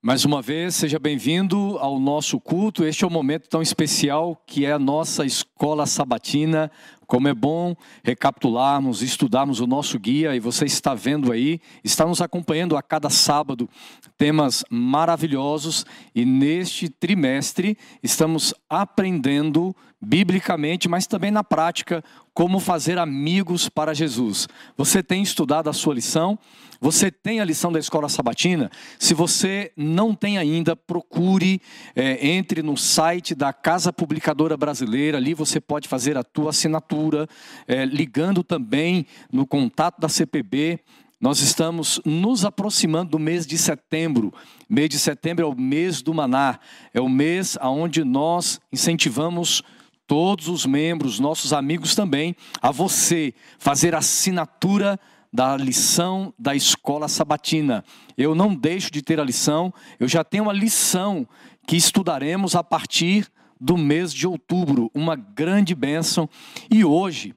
Mais uma vez, seja bem-vindo ao nosso culto. Este é o momento tão especial que é a nossa escola sabatina. Como é bom recapitularmos, estudarmos o nosso guia e você está vendo aí, está nos acompanhando a cada sábado temas maravilhosos e neste trimestre estamos aprendendo biblicamente, mas também na prática, como fazer amigos para Jesus. Você tem estudado a sua lição? Você tem a lição da escola sabatina? Se você não tem ainda, procure, é, entre no site da Casa Publicadora Brasileira, ali você pode fazer a tua assinatura, é, ligando também no contato da CPB. Nós estamos nos aproximando do mês de setembro. Mês de setembro é o mês do Maná, é o mês onde nós incentivamos todos os membros, nossos amigos também, a você fazer assinatura da lição da escola sabatina. Eu não deixo de ter a lição, eu já tenho uma lição que estudaremos a partir do mês de outubro, uma grande bênção. E hoje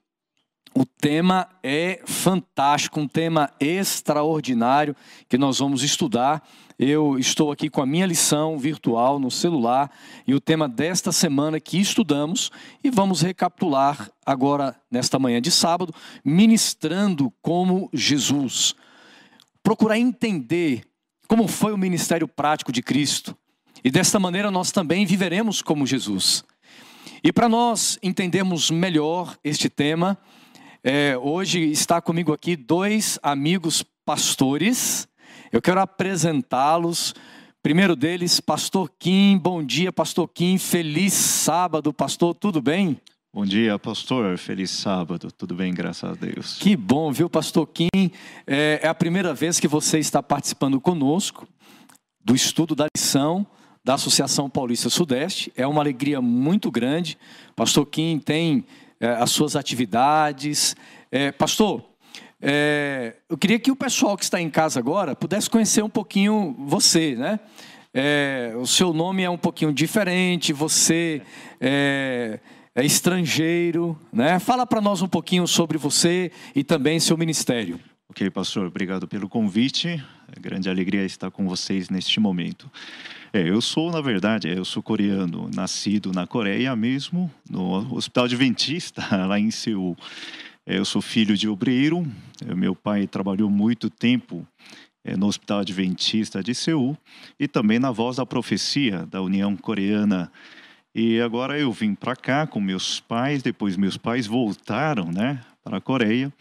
o tema é fantástico, um tema extraordinário que nós vamos estudar. Eu estou aqui com a minha lição virtual no celular e o tema desta semana que estudamos e vamos recapitular agora nesta manhã de sábado, ministrando como Jesus. Procurar entender como foi o ministério prático de Cristo. E desta maneira nós também viveremos como Jesus. E para nós entendermos melhor este tema, é, hoje está comigo aqui dois amigos pastores. Eu quero apresentá-los. Primeiro deles, Pastor Kim. Bom dia, Pastor Kim. Feliz sábado, pastor. Tudo bem? Bom dia, pastor. Feliz sábado. Tudo bem, graças a Deus. Que bom, viu, Pastor Kim? É, é a primeira vez que você está participando conosco do estudo da lição da Associação Paulista Sudeste. É uma alegria muito grande. Pastor Kim tem é, as suas atividades. É, pastor, é, eu queria que o pessoal que está em casa agora pudesse conhecer um pouquinho você, né? É, o seu nome é um pouquinho diferente, você é, é estrangeiro, né? Fala para nós um pouquinho sobre você e também seu ministério. Ok, pastor, obrigado pelo convite. É grande alegria estar com vocês neste momento. É, eu sou, na verdade, eu sou coreano, nascido na Coreia mesmo, no Hospital Adventista, lá em Seul. É, eu sou filho de obreiro, é, meu pai trabalhou muito tempo é, no Hospital Adventista de Seul e também na Voz da Profecia da União Coreana e agora eu vim para cá com meus pais, depois meus pais voltaram, né, para a Coreia.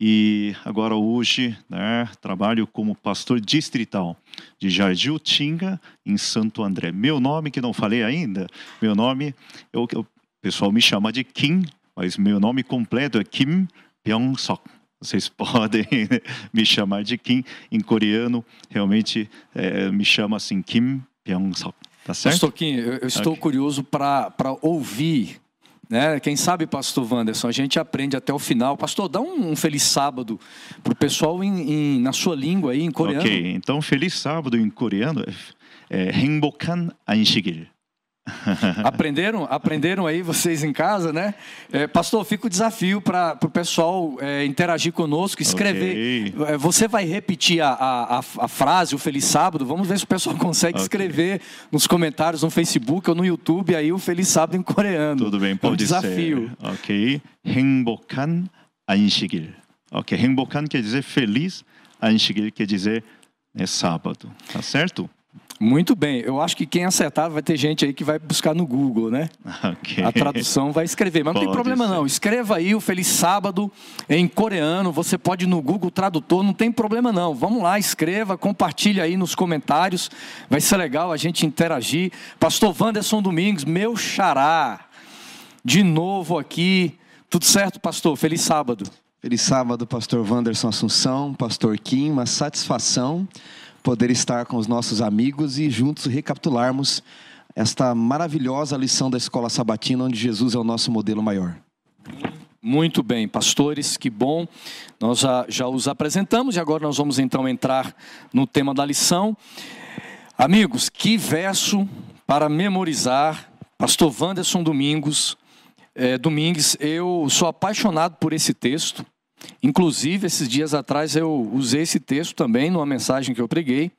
E agora hoje, né, trabalho como pastor distrital de Jardiutinga, em Santo André. Meu nome que não falei ainda, meu nome, eu, eu, o pessoal me chama de Kim, mas meu nome completo é Kim Byung-sok. Vocês podem me chamar de Kim em coreano, realmente é, me chama assim Kim Byung-sok. Tá certo? Pastor Kim, eu, eu estou okay. curioso para ouvir. Né? Quem sabe, pastor Wanderson, a gente aprende até o final. Pastor, dá um, feliz sábado para o pessoal em, em, na sua língua aí, em coreano. Ok, então feliz sábado em coreano é, é Hengbokan Anshigil aprenderam? Aprenderam aí vocês em casa, né? É, pastor, fica o desafio para o pessoal é, interagir conosco, escrever. Okay. É, você vai repetir a, a, a, frase, o Feliz Sábado? Vamos ver se o pessoal consegue okay. escrever nos comentários no Facebook ou no YouTube aí o Feliz Sábado em coreano. Tudo bem, pode é um desafio. ser. Ok. 행복한 안식일. Ok, 행복한 quer dizer feliz, 안식일 quer dizer é sábado. Tá certo? Muito bem. Eu acho que quem acertar vai ter gente aí que vai buscar no Google, né? Okay. A tradução vai escrever. Mas não tem problema ser. não. Escreva aí o Feliz Sábado em coreano. Você pode ir no Google Tradutor, não tem problema não. Vamos lá, escreva, compartilhe aí nos comentários. Vai ser legal a gente interagir. Pastor Wanderson Domingos, meu xará. De novo aqui. Tudo certo, pastor? Feliz sábado. Feliz sábado, pastor Wanderson Assunção, pastor Kim, uma satisfação poder estar com os nossos amigos e juntos recapitularmos esta maravilhosa lição da escola sabatina, onde Jesus é o nosso modelo maior. Muito bem, pastores, que bom. Nós já, já os apresentamos e agora nós vamos então entrar no tema da lição. Amigos, que verso para memorizar. Pastor Wanderson Domingos, é, Domingues, eu sou apaixonado por esse texto. Inclusive, esses dias atrás eu usei esse texto também numa mensagem que eu preguei.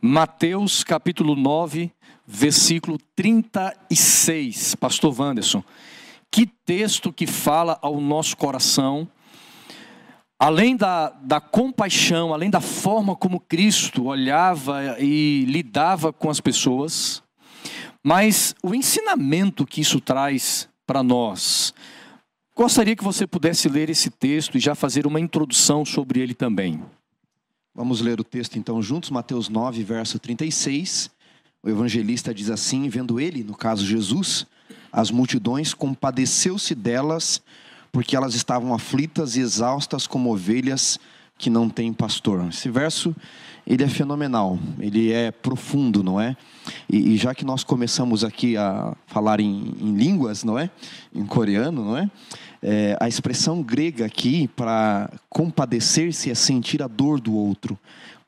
Mateus capítulo 9, versículo 36. Pastor Wanderson, que texto que fala ao nosso coração, além da, da compaixão, além da forma como Cristo olhava e lidava com as pessoas, mas o ensinamento que isso traz para nós. Gostaria que você pudesse ler esse texto e já fazer uma introdução sobre ele também. Vamos ler o texto então juntos, Mateus 9, verso 36. O evangelista diz assim: Vendo ele, no caso Jesus, as multidões, compadeceu-se delas, porque elas estavam aflitas e exaustas como ovelhas que não têm pastor. Esse verso ele é fenomenal, ele é profundo, não é? E, e já que nós começamos aqui a falar em, em línguas, não é? Em coreano, não é? é a expressão grega aqui para compadecer-se é sentir a dor do outro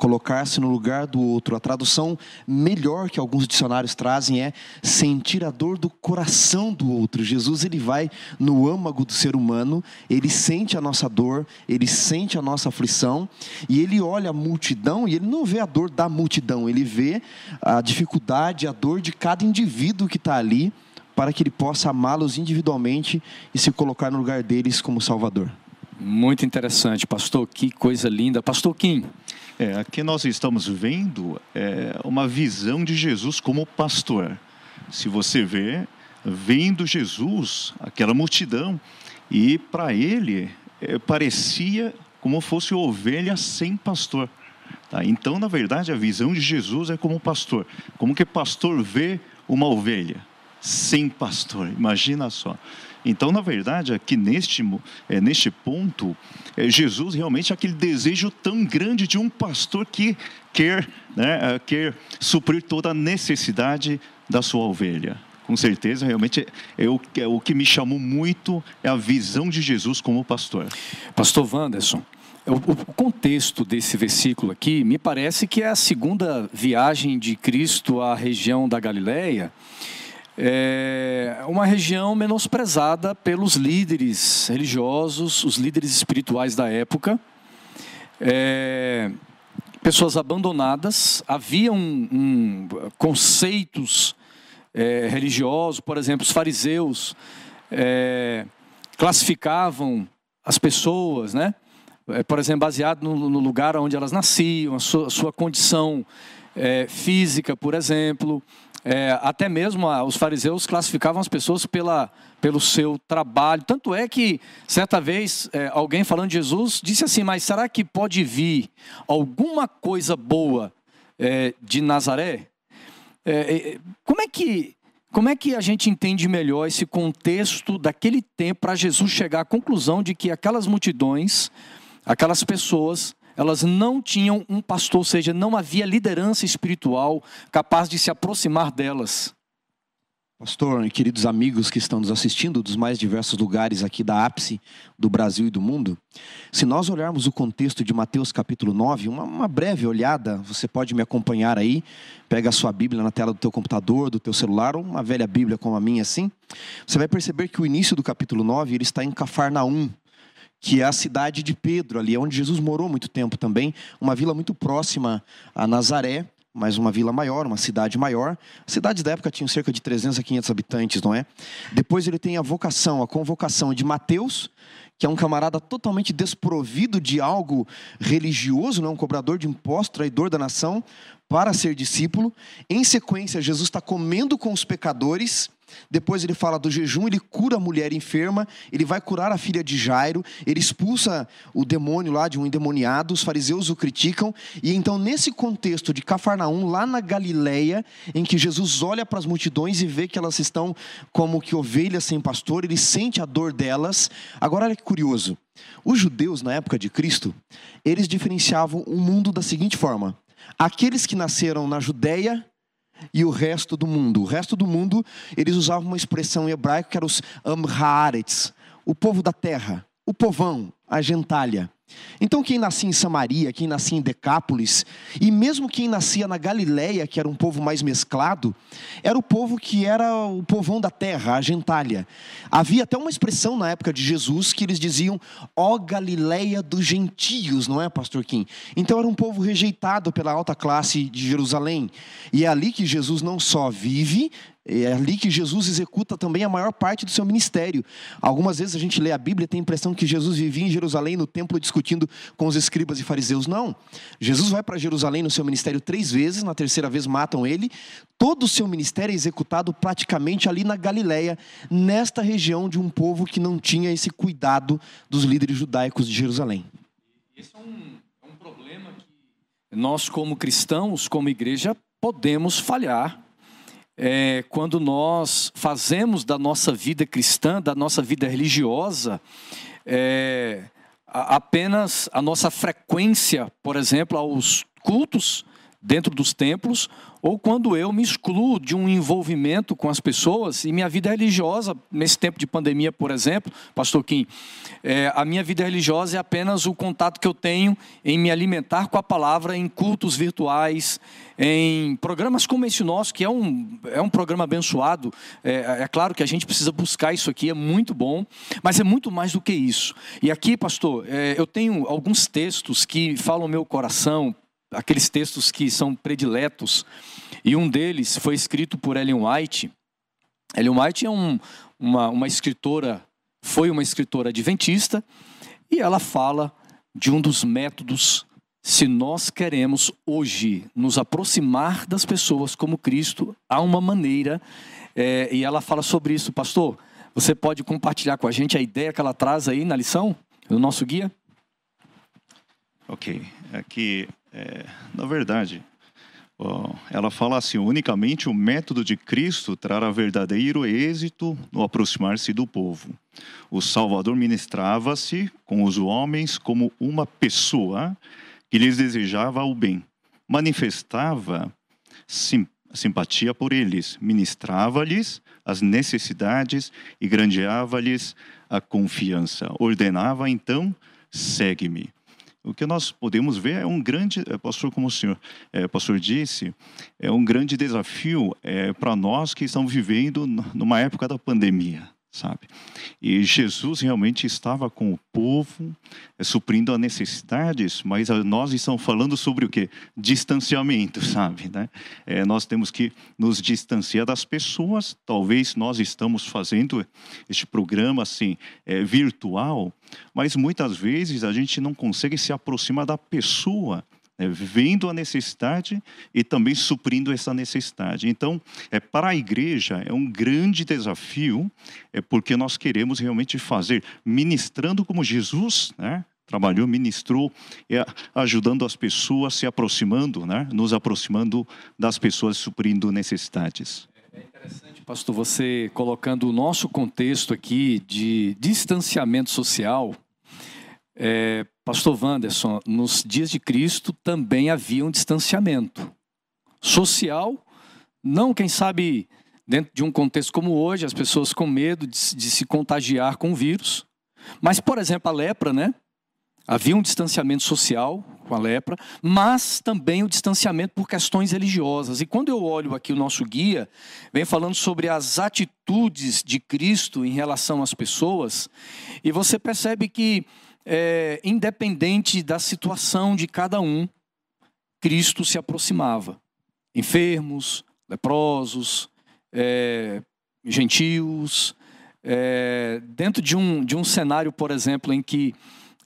colocar-se no lugar do outro. A tradução melhor que alguns dicionários trazem é sentir a dor do coração do outro. Jesus ele vai no âmago do ser humano, ele sente a nossa dor, ele sente a nossa aflição e ele olha a multidão e ele não vê a dor da multidão, ele vê a dificuldade, a dor de cada indivíduo que está ali para que ele possa amá-los individualmente e se colocar no lugar deles como Salvador. Muito interessante, pastor. Que coisa linda. Pastor Kim. É, aqui nós estamos vendo é, uma visão de Jesus como pastor. Se você vê, vendo Jesus, aquela multidão, e para ele é, parecia como fosse ovelha sem pastor. Tá? Então, na verdade, a visão de Jesus é como pastor. Como que pastor vê uma ovelha sem pastor? Imagina só. Então, na verdade, aqui neste, é, neste ponto, é, Jesus realmente é aquele desejo tão grande de um pastor que quer, né, é, quer suprir toda a necessidade da sua ovelha. Com certeza, realmente, é o, é o que me chamou muito é a visão de Jesus como pastor. Pastor Wanderson, o contexto desse versículo aqui me parece que é a segunda viagem de Cristo à região da Galileia é uma região menosprezada pelos líderes religiosos, os líderes espirituais da época. É, pessoas abandonadas, havia um, um conceitos é, religiosos, por exemplo, os fariseus é, classificavam as pessoas, né? É, por exemplo, baseado no, no, lugar onde elas nasciam, a sua, a sua condição é, física, por exemplo, é, até mesmo ah, os fariseus classificavam as pessoas pela, pelo seu trabalho. Tanto é que, certa vez, é, alguém falando de Jesus disse assim: Mas será que pode vir alguma coisa boa é, de Nazaré? É, é, como, é que, como é que a gente entende melhor esse contexto daquele tempo para Jesus chegar à conclusão de que aquelas multidões, aquelas pessoas, elas não tinham um pastor, ou seja, não havia liderança espiritual capaz de se aproximar delas. Pastor e queridos amigos que estão nos assistindo dos mais diversos lugares aqui da ápice do Brasil e do mundo, se nós olharmos o contexto de Mateus capítulo 9, uma, uma, breve olhada, você pode me acompanhar aí, pega a sua Bíblia na tela do teu computador, do teu celular, ou uma velha Bíblia como a minha assim, você vai perceber que o início do capítulo 9, ele está em Cafarnaum, que é a cidade de Pedro, ali onde Jesus morou muito tempo também, uma vila muito próxima a Nazaré, mas uma vila maior, uma cidade maior. As cidades da época tinham cerca de 300 a 500 habitantes, não é? Depois ele tem a vocação, a convocação de Mateus, que é um camarada totalmente desprovido de algo religioso, não é um cobrador de impostos, traidor da nação, para ser discípulo. Em sequência, Jesus está comendo com os pecadores depois ele fala do jejum, ele cura a mulher enferma, ele vai curar a filha de Jairo, ele expulsa o demônio lá de um endemoniado, os fariseus o criticam, e então nesse contexto de Cafarnaum, lá na Galileia, em que Jesus olha para as multidões e vê que elas estão como que ovelhas sem pastor, ele sente a dor delas. Agora olha que curioso, os judeus na época de Cristo, eles diferenciavam o mundo da seguinte forma: aqueles que nasceram na Judéia e o resto do mundo. O resto do mundo, eles usavam uma expressão em hebraico que era os Amhaaretz, o povo da terra, o povão, a gentalha. Então, quem nascia em Samaria, quem nascia em Decápolis, e mesmo quem nascia na Galiléia, que era um povo mais mesclado, era o povo que era o povão da terra, a gentalha. Havia até uma expressão na época de Jesus que eles diziam, ó Galiléia dos gentios, não é, pastor Kim? Então, era um povo rejeitado pela alta classe de Jerusalém. E é ali que Jesus não só vive, é ali que Jesus executa também a maior parte do seu ministério. Algumas vezes a gente lê a Bíblia e tem a impressão que Jesus vivia em Jerusalém, no templo, discutindo com os escribas e fariseus. Não. Jesus vai para Jerusalém no seu ministério três vezes, na terceira vez matam ele. Todo o seu ministério é executado praticamente ali na Galiléia, nesta região de um povo que não tinha esse cuidado dos líderes judaicos de Jerusalém. Esse é um, é um problema que nós, como cristãos, como igreja, podemos falhar é, quando nós fazemos da nossa vida cristã, da nossa vida religiosa, é, apenas a nossa frequência, por exemplo, aos cultos dentro dos templos, ou quando eu me excluo de um envolvimento com as pessoas e minha vida religiosa, nesse tempo de pandemia, por exemplo, Pastor Kim, é, a minha vida religiosa é apenas o contato que eu tenho em me alimentar com a palavra em cultos virtuais, em programas como esse nosso, que é um, é um programa abençoado. É, é claro que a gente precisa buscar isso aqui, é muito bom, mas é muito mais do que isso. E aqui, pastor, é, eu tenho alguns textos que falam meu coração, aqueles textos que são prediletos, e um deles foi escrito por Ellen White. Ellen White é um, uma, uma escritora, foi uma escritora adventista, e ela fala de um dos métodos, se nós queremos hoje nos aproximar das pessoas como Cristo, há uma maneira, é, e ela fala sobre isso, pastor. Você pode compartilhar com a gente a ideia que ela traz aí na lição, no nosso guia? Ok. Aqui é, na verdade, ela fala assim: unicamente o método de Cristo trará verdadeiro êxito no aproximar-se do povo. O Salvador ministrava-se com os homens como uma pessoa que lhes desejava o bem, manifestava sim, simpatia por eles, ministrava-lhes as necessidades e grandeava-lhes a confiança. Ordenava então: segue-me. O que nós podemos ver é um grande, eh, pastor, como o senhor, é, pastor disse, é um grande desafio é, para nós que estamos vivendo numa época da pandemia sabe? E Jesus realmente estava com o povo, é, suprindo as necessidades, mas nós estamos falando sobre o que? Distanciamento, sabe? Né? É, nós temos que nos distanciar das pessoas. Talvez nós estamos fazendo este programa assim é, virtual, mas muitas vezes a gente não consegue se aproximar da pessoa é, vendo a necessidade e também suprindo essa necessidade. Então, é, para a igreja é um grande desafio, é porque nós queremos realmente fazer, ministrando como Jesus, né? Trabalhou, ministrou, é, ajudando as pessoas, se aproximando, né? nos aproximando das pessoas, suprindo necessidades. É interessante, pastor, você colocando o nosso contexto aqui de distanciamento social, é, Pastor Wanderson, nos dias de Cristo também havia um distanciamento social, não, quem sabe, dentro de um contexto como hoje, as pessoas com medo de, de se contagiar com o vírus. Mas, por exemplo, a lepra, né? Havia um distanciamento social com a lepra, mas também o distanciamento por questões religiosas. E quando eu olho aqui o nosso guia, vem falando sobre as atitudes de Cristo em relação às pessoas, e você percebe que é, independente da situação de cada um, Cristo se aproximava. Enfermos, leprosos, é, gentios, é, dentro de um, de um cenário, por exemplo, em que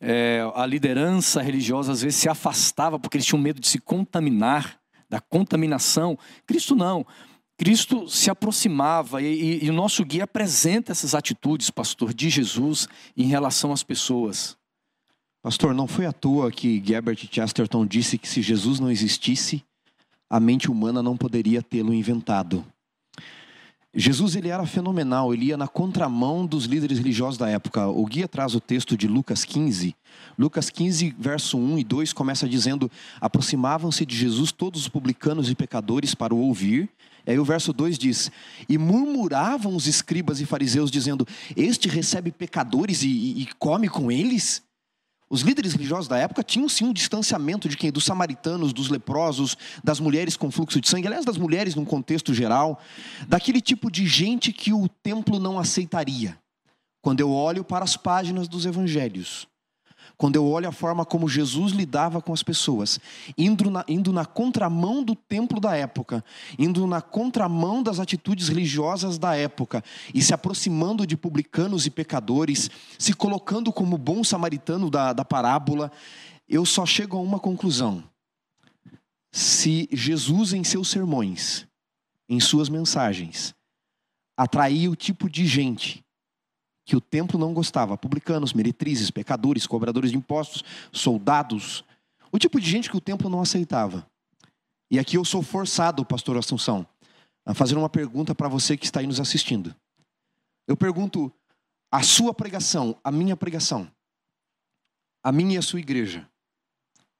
é, a liderança religiosa às vezes se afastava porque eles tinham medo de se contaminar, da contaminação. Cristo não. Cristo se aproximava e, e, e o nosso guia apresenta essas atitudes, pastor, de Jesus em relação às pessoas. Pastor, não foi à toa que Gebert Chesterton disse que se Jesus não existisse, a mente humana não poderia tê-lo inventado. Jesus ele era fenomenal, ele ia na contramão dos líderes religiosos da época. O guia traz o texto de Lucas 15. Lucas 15, verso 1 e 2 começa dizendo: Aproximavam-se de Jesus todos os publicanos e pecadores para o ouvir. E aí o verso 2 diz: E murmuravam os escribas e fariseus, dizendo: Este recebe pecadores e, e, e come com eles? Os líderes religiosos da época tinham sim um distanciamento de quem? Dos samaritanos, dos leprosos, das mulheres com fluxo de sangue, aliás, das mulheres num contexto geral, daquele tipo de gente que o templo não aceitaria. Quando eu olho para as páginas dos evangelhos, quando eu olho a forma como Jesus lidava com as pessoas, indo na, indo na contramão do templo da época, indo na contramão das atitudes religiosas da época, e se aproximando de publicanos e pecadores, se colocando como bom samaritano da, da parábola, eu só chego a uma conclusão. Se Jesus, em seus sermões, em suas mensagens, atraía o tipo de gente que o templo não gostava: publicanos, meretrizes, pecadores, cobradores de impostos, soldados. O tipo de gente que o templo não aceitava. E aqui eu sou forçado, pastor Assunção, a fazer uma pergunta para você que está aí nos assistindo. Eu pergunto: a sua pregação, a minha pregação, a minha e a sua igreja,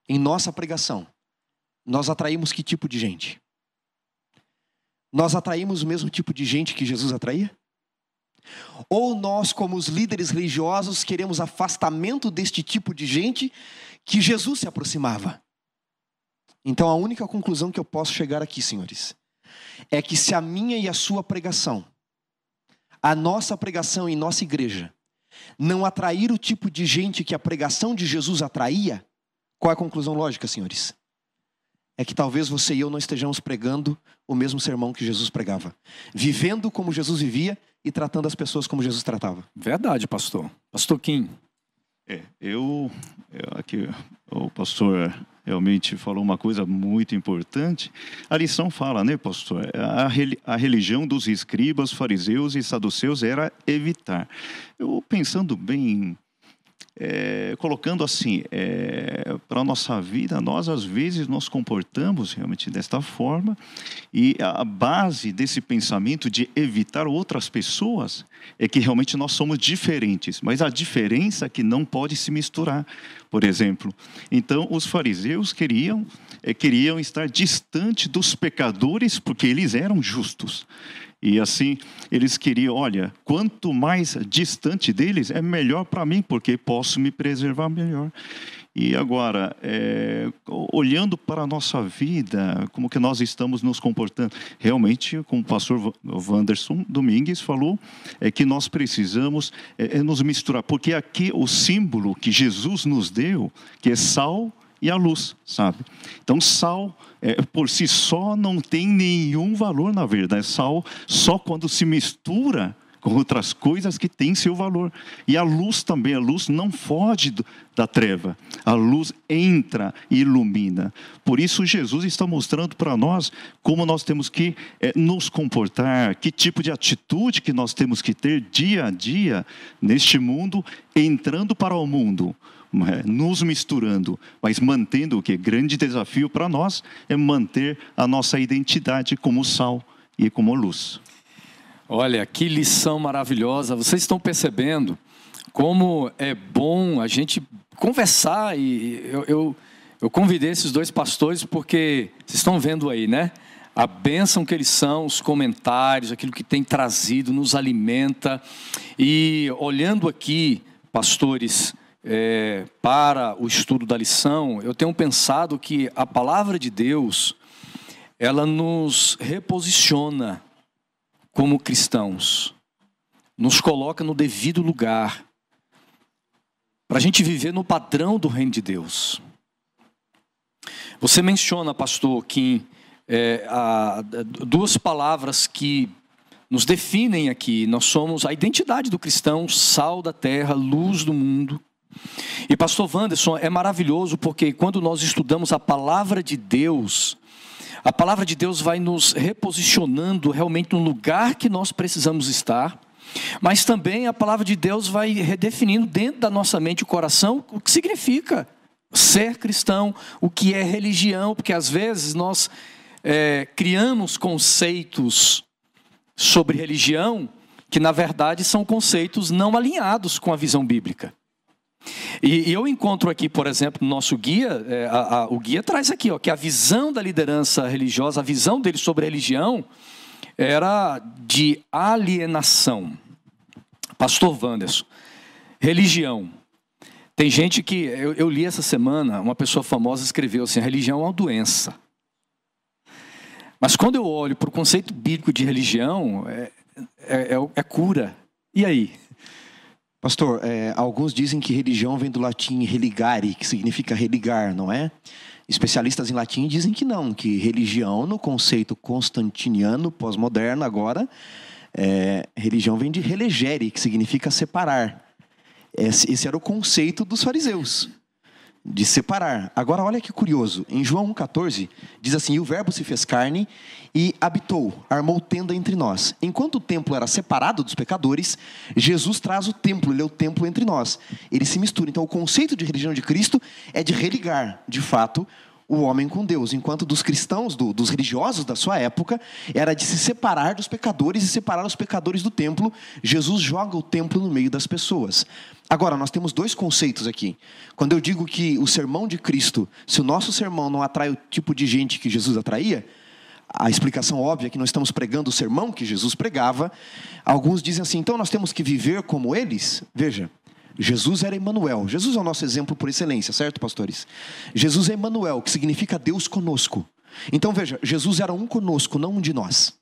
em nossa pregação, nós atraímos que tipo de gente? Nós atraímos o mesmo tipo de gente que Jesus atraía? Ou nós, como os líderes religiosos, queremos afastamento deste tipo de gente que Jesus se aproximava? Então, a única conclusão que eu posso chegar aqui, senhores, é que se a minha e a sua pregação, a nossa pregação em nossa igreja, não atrair o tipo de gente que a pregação de Jesus atraía, qual é a conclusão lógica, senhores? É que talvez você e eu não estejamos pregando o mesmo sermão que Jesus pregava, vivendo como Jesus vivia e tratando as pessoas como Jesus tratava. Verdade, pastor. Pastor Kim. É, eu, eu aqui o pastor realmente falou uma coisa muito importante. A lição fala, né, pastor? A, a religião dos escribas, fariseus e saduceus era evitar. Eu pensando bem é, colocando assim, é, para a nossa vida, nós às vezes nos comportamos realmente desta forma, e a base desse pensamento de evitar outras pessoas é que realmente nós somos diferentes, mas a diferença é que não pode se misturar, por exemplo. Então, os fariseus queriam, é, queriam estar distante dos pecadores porque eles eram justos. E assim, eles queriam, olha, quanto mais distante deles, é melhor para mim, porque posso me preservar melhor. E agora, é, olhando para a nossa vida, como que nós estamos nos comportando, realmente, como o pastor Wanderson Domingues falou, é que nós precisamos é, é nos misturar, porque aqui o símbolo que Jesus nos deu, que é sal e a luz, sabe? Então, sal é, por si só não tem nenhum valor, na verdade. Sal só quando se mistura com outras coisas que têm seu valor. E a luz também, a luz não foge da treva. A luz entra e ilumina. Por isso Jesus está mostrando para nós como nós temos que é, nos comportar, que tipo de atitude que nós temos que ter dia a dia neste mundo, entrando para o mundo nos misturando, mas mantendo o que? Grande desafio para nós é manter a nossa identidade como sal e como luz. Olha, que lição maravilhosa. Vocês estão percebendo como é bom a gente conversar e eu, eu, eu convidei esses dois pastores porque vocês estão vendo aí, né? a bênção que eles são, os comentários, aquilo que tem trazido, nos alimenta. E olhando aqui, pastores, é, para o estudo da lição, eu tenho pensado que a palavra de Deus, ela nos reposiciona como cristãos, nos coloca no devido lugar, para a gente viver no padrão do reino de Deus. Você menciona, pastor Kim, é, a, duas palavras que nos definem aqui. Nós somos a identidade do cristão, sal da terra, luz do mundo. E pastor Wanderson, é maravilhoso porque quando nós estudamos a palavra de Deus, a palavra de Deus vai nos reposicionando realmente no lugar que nós precisamos estar, mas também a palavra de Deus vai redefinindo dentro da nossa mente e coração o que significa ser cristão, o que é religião, porque às vezes nós é, criamos conceitos sobre religião que na verdade são conceitos não alinhados com a visão bíblica. E, e, eu encontro aqui, por exemplo, no nosso guia, é, a, a, o guia traz aqui ó, que a visão da liderança religiosa, a visão dele sobre a religião, era de alienação. Pastor Wanderson, religião Tem gente que. Eu, eu, li essa semana, uma pessoa famosa escreveu assim: religião é uma doença. Mas quando eu olho para o conceito bíblico de religião, é, é, é, é cura. E aí? Pastor, é, alguns dizem que religião vem do latim religare, que significa religar, não é? Especialistas em latim dizem que não, que religião, no conceito constantiniano, pós-moderno agora, é, religião vem de relegere, que significa separar. Esse, esse era o conceito dos fariseus de separar. Agora, olha que curioso. Em João 1,14, diz assim: E o Verbo se fez carne e habitou, armou tenda entre nós. Enquanto o templo era separado dos pecadores, Jesus traz o templo, ele é o templo entre nós. Ele se mistura. Então, o conceito de religião de Cristo é de religar, de fato, o homem com Deus, enquanto dos cristãos, do, dos religiosos da sua época, era de se separar dos pecadores e separar os pecadores do templo. Jesus joga o templo no meio das pessoas. Agora, nós temos dois conceitos aqui. Quando eu digo que o sermão de Cristo, se o nosso sermão não atrai o tipo de gente que Jesus atraía, a explicação óbvia é que nós estamos pregando o sermão que Jesus pregava. Alguns dizem assim, então nós temos que viver como eles? Veja, Jesus era Emmanuel. Jesus é o nosso exemplo por excelência, certo, pastores? Jesus é Emmanuel, que significa Deus conosco. Então veja, Jesus era um conosco, não um de nós.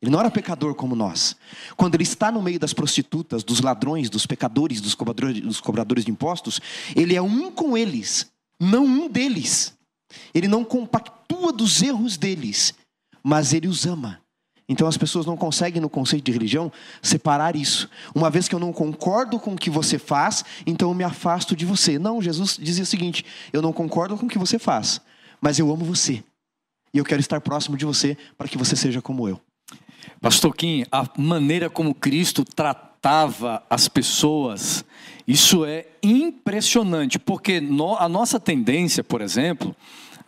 Ele não era pecador como nós. Quando ele está no meio das prostitutas, dos ladrões, dos pecadores, dos cobradores, dos cobradores de impostos, ele é um com eles, não um deles. Ele não compactua dos erros deles, mas ele os ama. Então as pessoas não conseguem, no conceito de religião, separar isso. Uma vez que eu não concordo com o que você faz, então eu me afasto de você. Não, Jesus dizia o seguinte: eu não concordo com o que você faz, mas eu amo você. E eu quero estar próximo de você para que você seja como eu. Pastor Kim, a maneira como Cristo tratava as pessoas, isso é impressionante, porque a nossa tendência, por exemplo,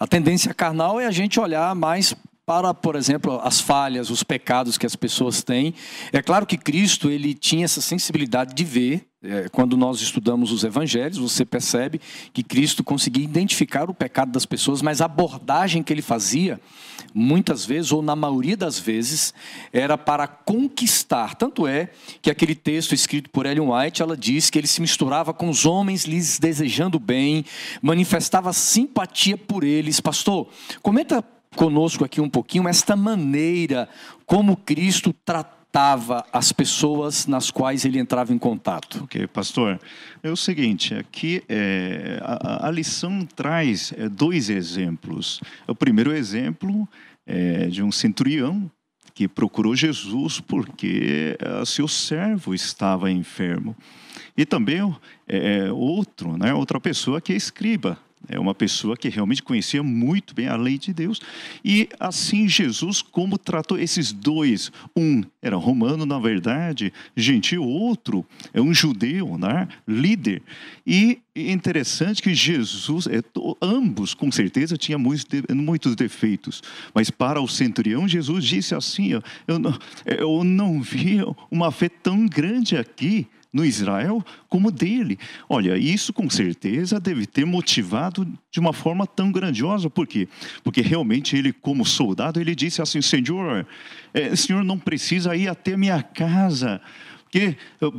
a tendência carnal é a gente olhar mais para, por exemplo, as falhas, os pecados que as pessoas têm. É claro que Cristo ele tinha essa sensibilidade de ver. É, quando nós estudamos os evangelhos, você percebe que Cristo conseguia identificar o pecado das pessoas, mas a abordagem que ele fazia, muitas vezes, ou na maioria das vezes, era para conquistar. Tanto é que aquele texto escrito por Ellen White, ela diz que ele se misturava com os homens, lhes desejando bem, manifestava simpatia por eles. Pastor, comenta conosco aqui um pouquinho esta maneira como Cristo tratava as pessoas nas quais ele entrava em contato. Ok, pastor. É o seguinte, aqui é, a, a, lição traz é, dois exemplos. O primeiro exemplo é de um centurião que procurou Jesus porque é, seu servo estava enfermo. E também é, outro, né, outra pessoa que é escriba, é uma pessoa que realmente conhecia muito bem a lei de Deus. E assim Jesus, como tratou esses dois? Um era romano, na verdade, gentil, outro é um judeu, né? líder. E interessante que Jesus, é, ambos com certeza tinham muitos, muitos defeitos. Mas para o centurião, Jesus disse assim: eu não, eu não vi uma fé tão grande aqui no Israel como dele. Olha, isso com certeza deve ter motivado de uma forma tão grandiosa, por quê? Porque realmente ele, como soldado, ele disse assim: Senhor, é, Senhor não precisa ir até minha casa, porque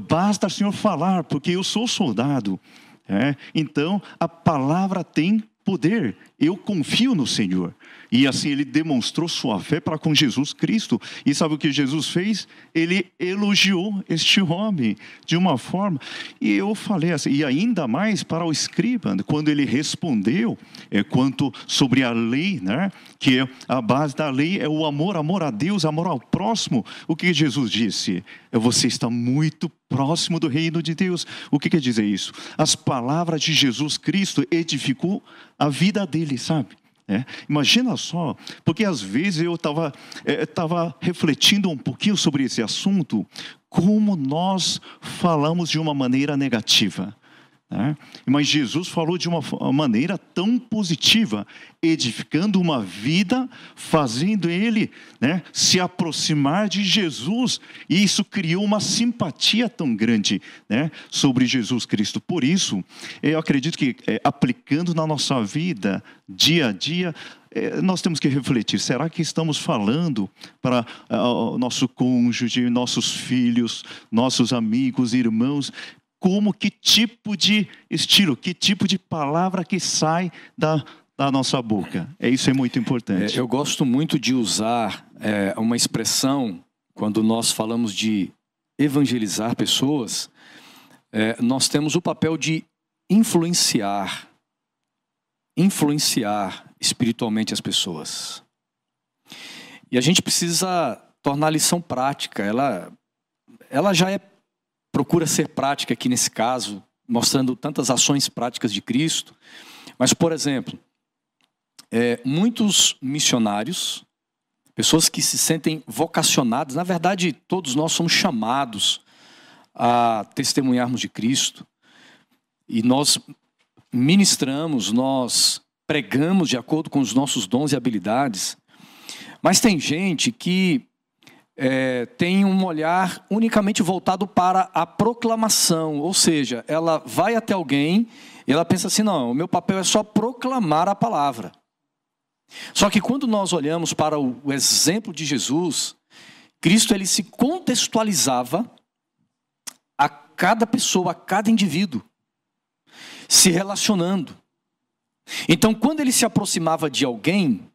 basta o Senhor falar, porque eu sou soldado. É? Então a palavra tem poder. Eu confio no Senhor. E assim ele demonstrou sua fé para com Jesus Cristo. E sabe o que Jesus fez? Ele elogiou este homem de uma forma. E eu falei assim, e ainda mais para o escriba, quando ele respondeu é, quanto sobre a lei, né? que é a base da lei é o amor, amor a Deus, amor ao próximo. O que Jesus disse? É você está muito próximo do reino de Deus. O que quer dizer isso? As palavras de Jesus Cristo edificou a vida dele, sabe? É, imagina só, porque às vezes eu estava é, tava refletindo um pouquinho sobre esse assunto, como nós falamos de uma maneira negativa. Né? Mas Jesus falou de uma maneira tão positiva, edificando uma vida, fazendo ele né, se aproximar de Jesus. E isso criou uma simpatia tão grande né, sobre Jesus Cristo. Por isso, eu acredito que é, aplicando na nossa vida, dia a dia, é, nós temos que refletir: será que estamos falando para uh, nosso cônjuge, nossos filhos, nossos amigos, irmãos, como, que tipo de estilo, que tipo de palavra que sai da, da nossa boca. É isso é muito importante. É, eu gosto muito de usar é, uma expressão quando nós falamos de evangelizar pessoas. É, nós temos o papel de influenciar, influenciar espiritualmente as pessoas. E a gente precisa tornar a lição prática. Ela, ela já é procura ser prática aqui nesse caso, mostrando tantas ações práticas de Cristo. Mas, por exemplo, é, muitos missionários, pessoas que se sentem vocacionadas, na verdade, todos nós somos chamados a testemunharmos de Cristo, e nós ministramos, nós pregamos de acordo com os nossos dons e habilidades, mas tem gente que é, tem um olhar unicamente voltado para a proclamação, ou seja, ela vai até alguém e ela pensa assim: não, o meu papel é só proclamar a palavra. Só que quando nós olhamos para o exemplo de Jesus, Cristo ele se contextualizava a cada pessoa, a cada indivíduo, se relacionando. Então, quando ele se aproximava de alguém,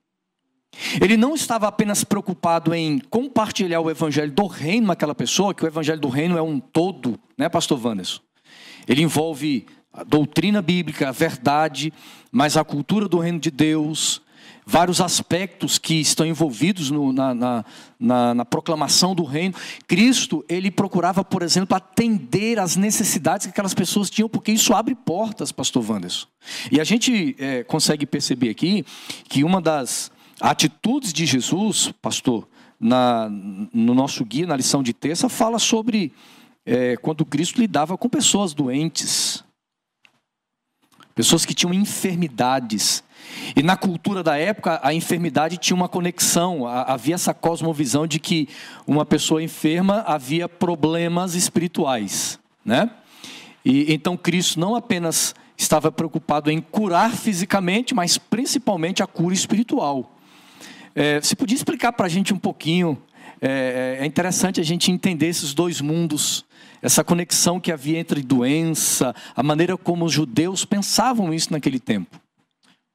ele não estava apenas preocupado em compartilhar o evangelho do reino naquela pessoa, que o evangelho do reino é um todo, né, pastor Wanderson? Ele envolve a doutrina bíblica, a verdade, mas a cultura do reino de Deus, vários aspectos que estão envolvidos no, na, na, na, na, proclamação do reino. Cristo, ele procurava, por exemplo, atender às necessidades que aquelas pessoas tinham, porque isso abre portas, pastor Wanderson. E a gente é, consegue perceber aqui que uma das atitudes de Jesus, pastor, na, no nosso guia, na lição de terça, fala sobre é, quando Cristo lidava com pessoas doentes, pessoas que tinham enfermidades. E na cultura da época, a enfermidade tinha uma conexão, havia essa cosmovisão de que uma pessoa enferma havia problemas espirituais, né? E então Cristo não apenas estava preocupado em curar fisicamente, mas principalmente a cura espiritual. É, você podia explicar para a gente um pouquinho? É, é, interessante a gente entender esses dois mundos, essa conexão que havia entre doença, a maneira como os judeus pensavam isso naquele tempo.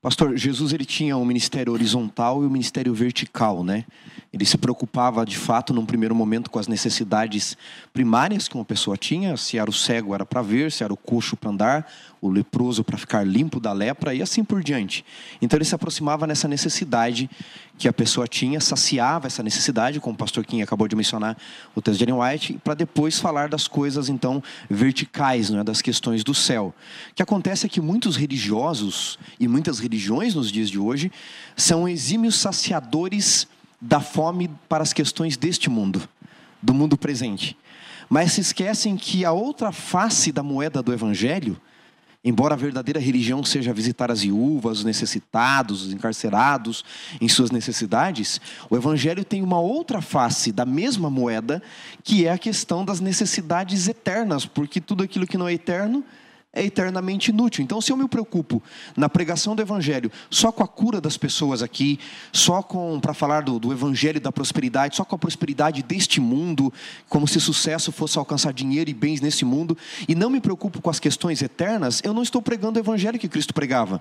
Pastor, Jesus ele tinha um ministério horizontal e um ministério vertical, né? Ele se preocupava de fato num primeiro momento com as necessidades primárias que uma pessoa tinha, se era o cego era para ver, se era o coxo para andar, o leproso para ficar limpo da lepra e assim por diante. Então ele se aproximava nessa necessidade que a pessoa tinha, saciava essa necessidade, como o pastor Kim acabou de mencionar o texto de Ellen White, para depois falar das coisas então verticais, não é, das questões do céu. O que acontece é que muitos religiosos e muitas religiões nos dias de hoje são exímios saciadores da fome para as questões deste mundo, do mundo presente. Mas se esquecem que a outra face da moeda do evangelho Embora a verdadeira religião seja visitar as viúvas, os necessitados, os encarcerados em suas necessidades, o Evangelho tem uma outra face da mesma moeda, que é a questão das necessidades eternas, porque tudo aquilo que não é eterno é eternamente inútil. Então, se eu me preocupo na pregação do Evangelho só com a cura das pessoas aqui, só com, para falar do, do Evangelho da prosperidade, só com a prosperidade deste mundo, como se sucesso fosse alcançar dinheiro e bens nesse mundo, e não me preocupo com as questões eternas, eu não estou pregando o Evangelho que Cristo pregava.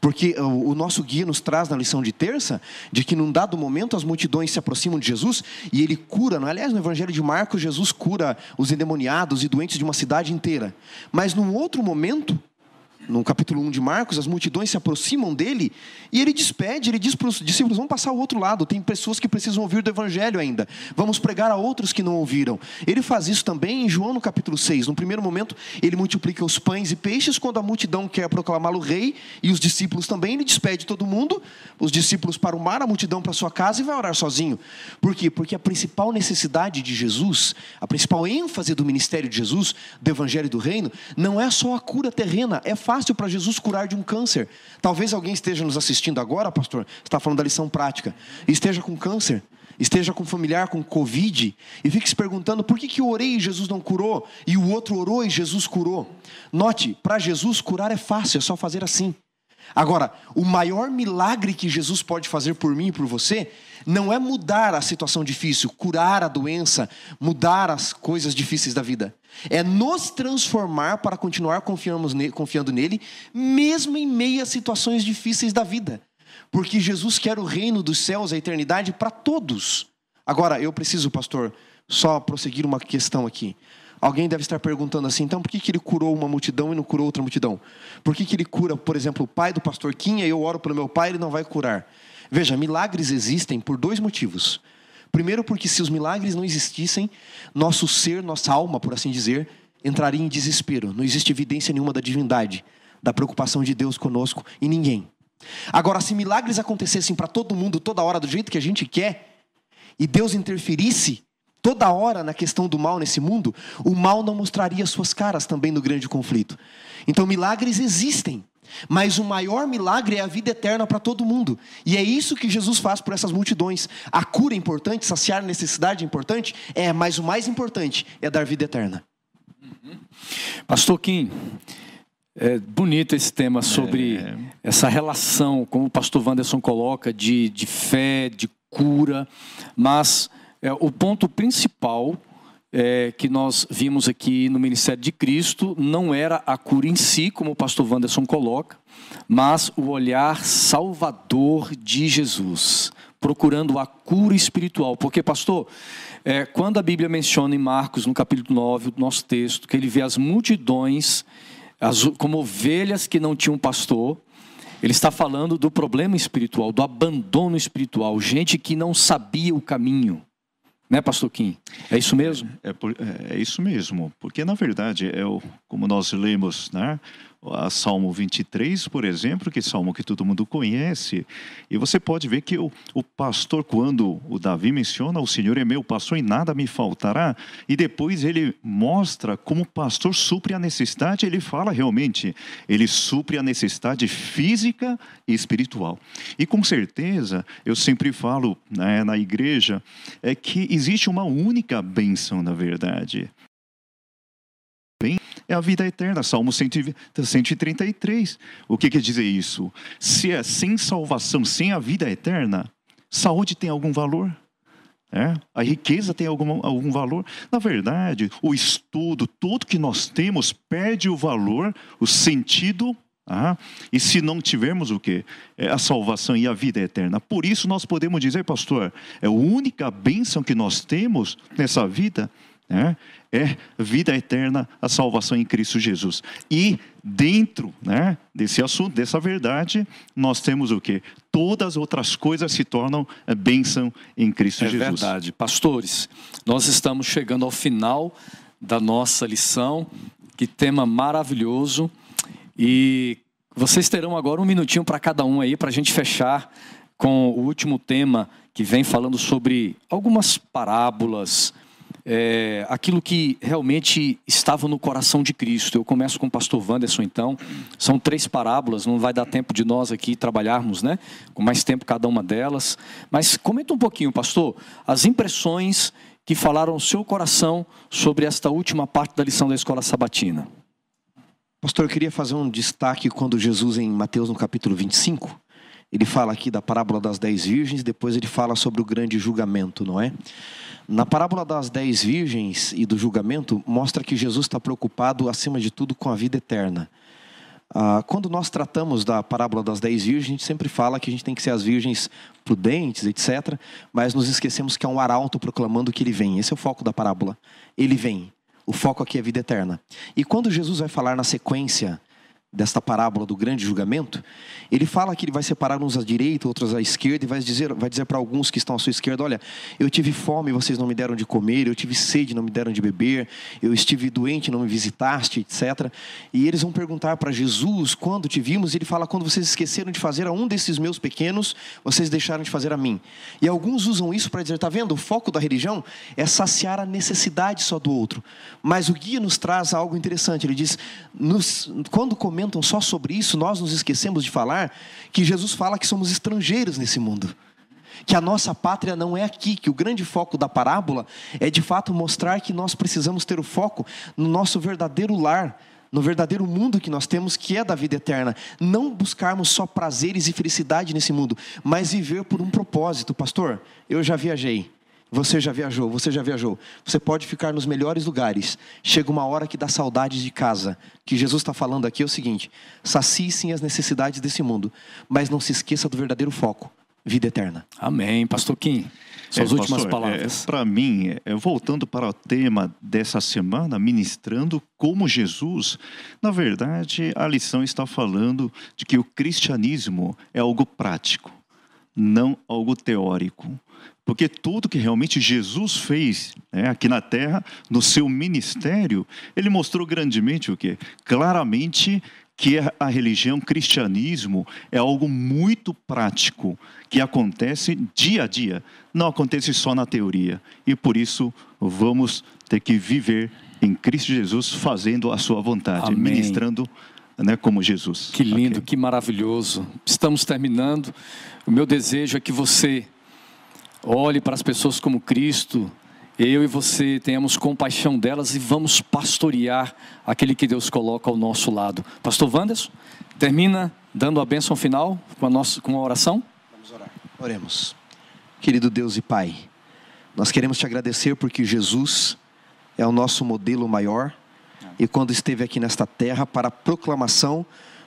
Porque o, o nosso guia nos traz na lição de terça, de que num dado momento as multidões se aproximam de Jesus e ele cura, não? É? aliás, no Evangelho de Marcos, Jesus cura os endemoniados e doentes de uma cidade inteira. Mas num outro momento, momento, no capítulo 1 de Marcos, as multidões se aproximam dele e ele despede, ele diz para os discípulos: vamos passar ao outro lado, tem pessoas que precisam ouvir do evangelho ainda, vamos pregar a outros que não ouviram. Ele faz isso também em João no capítulo 6. No primeiro momento, ele multiplica os pães e peixes, quando a multidão quer proclamá-lo rei e os discípulos também, ele despede todo mundo, os discípulos para o mar, a multidão para sua casa e vai orar sozinho. Por quê? Porque a principal necessidade de Jesus, a principal ênfase do ministério de Jesus, do evangelho do reino, não é só a cura terrena, é fácil para Jesus curar de um câncer. Talvez alguém esteja nos assistindo agora, pastor, está falando da lição prática, esteja com câncer, esteja com familiar com Covid e fique se perguntando por que, que eu orei e Jesus não curou e o outro orou e Jesus curou. Note, para Jesus curar é fácil, é só fazer assim. Agora, o maior milagre que Jesus pode fazer por mim e por você não é mudar a situação difícil, curar a doença, mudar as coisas difíceis da vida. É nos transformar para continuar confiando nele, mesmo em meio situações difíceis da vida. Porque Jesus quer o reino dos céus, a eternidade para todos. Agora, eu preciso, pastor, só prosseguir uma questão aqui. Alguém deve estar perguntando assim, então por que, que ele curou uma multidão e não curou outra multidão? Por que, que ele cura, por exemplo, o pai do pastor Quinha e eu oro pelo meu pai e ele não vai curar? Veja, milagres existem por dois motivos. Primeiro, porque se os milagres não existissem, nosso ser, nossa alma, por assim dizer, entraria em desespero. Não existe evidência nenhuma da divindade, da preocupação de Deus conosco e ninguém. Agora, se milagres acontecessem para todo mundo, toda hora, do jeito que a gente quer, e Deus interferisse, toda hora na questão do mal nesse mundo, o mal não mostraria suas caras também no grande conflito. Então, milagres existem, mas o maior milagre é a vida eterna para todo mundo. E é isso que Jesus faz por essas multidões. A cura é importante, saciar a necessidade é importante, é, mas o mais importante é dar vida eterna. Uhum. Pastor Kim, é bonito esse tema sobre é... essa relação, como o pastor Wanderson coloca, de, de fé, de cura, mas é, o ponto principal é, que nós vimos aqui no Ministério de Cristo não era a cura em si, como o pastor Wanderson coloca, mas o olhar salvador de Jesus, procurando a cura espiritual. Porque, pastor, é, quando a Bíblia menciona em Marcos, no capítulo 9, o nosso texto, que ele vê as multidões as, como ovelhas que não tinham pastor, ele está falando do problema espiritual, do abandono espiritual, gente que não sabia o caminho. Né, pastor Kim? É isso mesmo? É, é, é, isso mesmo, porque na verdade, é o, como nós lemos, né? A Salmo 23, por exemplo, que é salmo que todo mundo conhece, e você pode ver que o, o pastor, quando o Davi menciona, o Senhor é meu pastor e nada me faltará, e depois ele mostra como o pastor supre a necessidade, ele fala realmente, ele supre a necessidade física e espiritual. E com certeza, eu sempre falo né, na igreja, é que existe uma única bênção, na verdade, é a vida eterna. Salmo 133. O que quer dizer isso? Se é sem salvação, sem a vida eterna, saúde tem algum valor? É? A riqueza tem algum, algum valor? Na verdade, o estudo, tudo que nós temos, perde o valor, o sentido ah, e se não tivermos o que? É a salvação e a vida eterna. Por isso nós podemos dizer, pastor, é a única bênção que nós temos nessa vida né, é vida eterna, a salvação em Cristo Jesus. E dentro né, desse assunto, dessa verdade, nós temos o que? Todas as outras coisas se tornam bênção em Cristo é Jesus. É verdade. Pastores, nós estamos chegando ao final da nossa lição. Que tema maravilhoso. E vocês terão agora um minutinho para cada um aí, para a gente fechar com o último tema que vem falando sobre algumas parábolas, é, aquilo que realmente estava no coração de Cristo. Eu começo com o pastor Wanderson, então. São três parábolas, não vai dar tempo de nós aqui trabalharmos, né? Com mais tempo cada uma delas. Mas comenta um pouquinho, pastor, as impressões que falaram ao seu coração sobre esta última parte da lição da escola sabatina. Pastor, eu queria fazer um destaque quando Jesus, em Mateus, no capítulo 25, ele fala aqui da parábola das dez virgens, depois ele fala sobre o grande julgamento, não é? Na parábola das dez virgens e do julgamento, mostra que Jesus está preocupado, acima de tudo, com a vida eterna. Ah, quando nós tratamos da parábola das dez virgens, a gente sempre fala que a gente tem que ser as virgens prudentes, etc. Mas nos esquecemos que há um arauto proclamando que ele vem. Esse é o foco da parábola. Ele vem. O foco aqui é a vida eterna. E quando Jesus vai falar na sequência desta parábola do grande julgamento, ele fala que ele vai separar uns à direita, outros à esquerda, e vai dizer, vai dizer para alguns que estão à sua esquerda: Olha, eu tive fome e vocês não me deram de comer, eu tive sede e não me deram de beber, eu estive doente e não me visitaste, etc. E eles vão perguntar para Jesus: Quando te vimos? E ele fala: Quando vocês esqueceram de fazer a um desses meus pequenos, vocês deixaram de fazer a mim. E alguns usam isso para dizer: Está vendo? O foco da religião é saciar a necessidade só do outro. Mas o guia nos traz algo interessante. Ele diz: nos, Quando comemos comentam só sobre isso, nós nos esquecemos de falar que Jesus fala que somos estrangeiros nesse mundo. Que a nossa pátria não é aqui, que o grande foco da parábola é de fato mostrar que nós precisamos ter o foco no nosso verdadeiro lar, no verdadeiro mundo que nós temos, que é da vida eterna. Não buscarmos só prazeres e felicidade nesse mundo, mas viver por um propósito. Pastor, eu já viajei. Você já viajou, você já viajou. Você pode ficar nos melhores lugares. Chega uma hora que dá saudades de casa. O que Jesus está falando aqui é o seguinte: sacie sim as necessidades desse mundo, mas não se esqueça do verdadeiro foco vida eterna. Amém. Pastor Kim, suas é, últimas pastor, palavras. É, para mim, é, voltando para o tema dessa semana, ministrando como Jesus, na verdade, a lição está falando de que o cristianismo é algo prático, não algo teórico. Porque tudo que realmente Jesus fez né, aqui na terra, no seu ministério, ele mostrou grandemente o que? Claramente que a religião, o cristianismo, é algo muito prático, que acontece dia a dia, não acontece só na teoria. E por isso vamos ter que viver em Cristo Jesus, fazendo a sua vontade, Amém. ministrando né, como Jesus. Que lindo, okay. que maravilhoso. Estamos terminando. O meu desejo é que você olhe para as pessoas como Cristo, eu e você tenhamos compaixão delas e vamos pastorear aquele que Deus coloca ao nosso lado. Pastor Wanderson, termina dando a bênção final com a, nossa, com a oração? Vamos orar. Oremos. Querido Deus e Pai, nós queremos te agradecer porque Jesus é o nosso modelo maior e quando esteve aqui nesta terra para a proclamação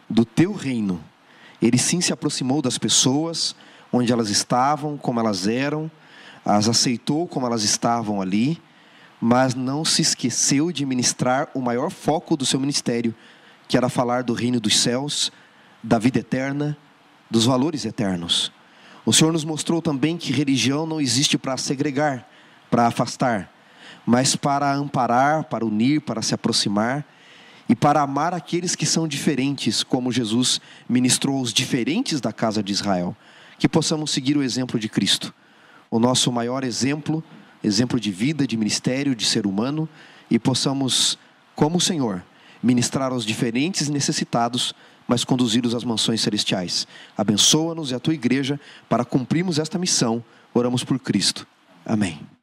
do teu reino, ele sim se aproximou das pessoas, onde elas estavam, como elas eram, as aceitou como elas estavam ali, mas não se esqueceu de ministrar o maior foco do seu ministério, que era falar do reino dos céus, da vida eterna, dos valores eternos. O Senhor nos mostrou também que religião não existe para segregar, para afastar, mas para amparar, para unir, para se aproximar e para amar aqueles que são diferentes, como Jesus ministrou os diferentes da casa de Israel. Que possamos seguir o exemplo de Cristo o nosso maior exemplo, exemplo de vida, de ministério, de ser humano, e possamos, como o Senhor, ministrar aos diferentes necessitados, mas conduzi-los às mansões celestiais. Abençoa-nos e a tua igreja para cumprirmos esta missão. Oramos por Cristo. Amém.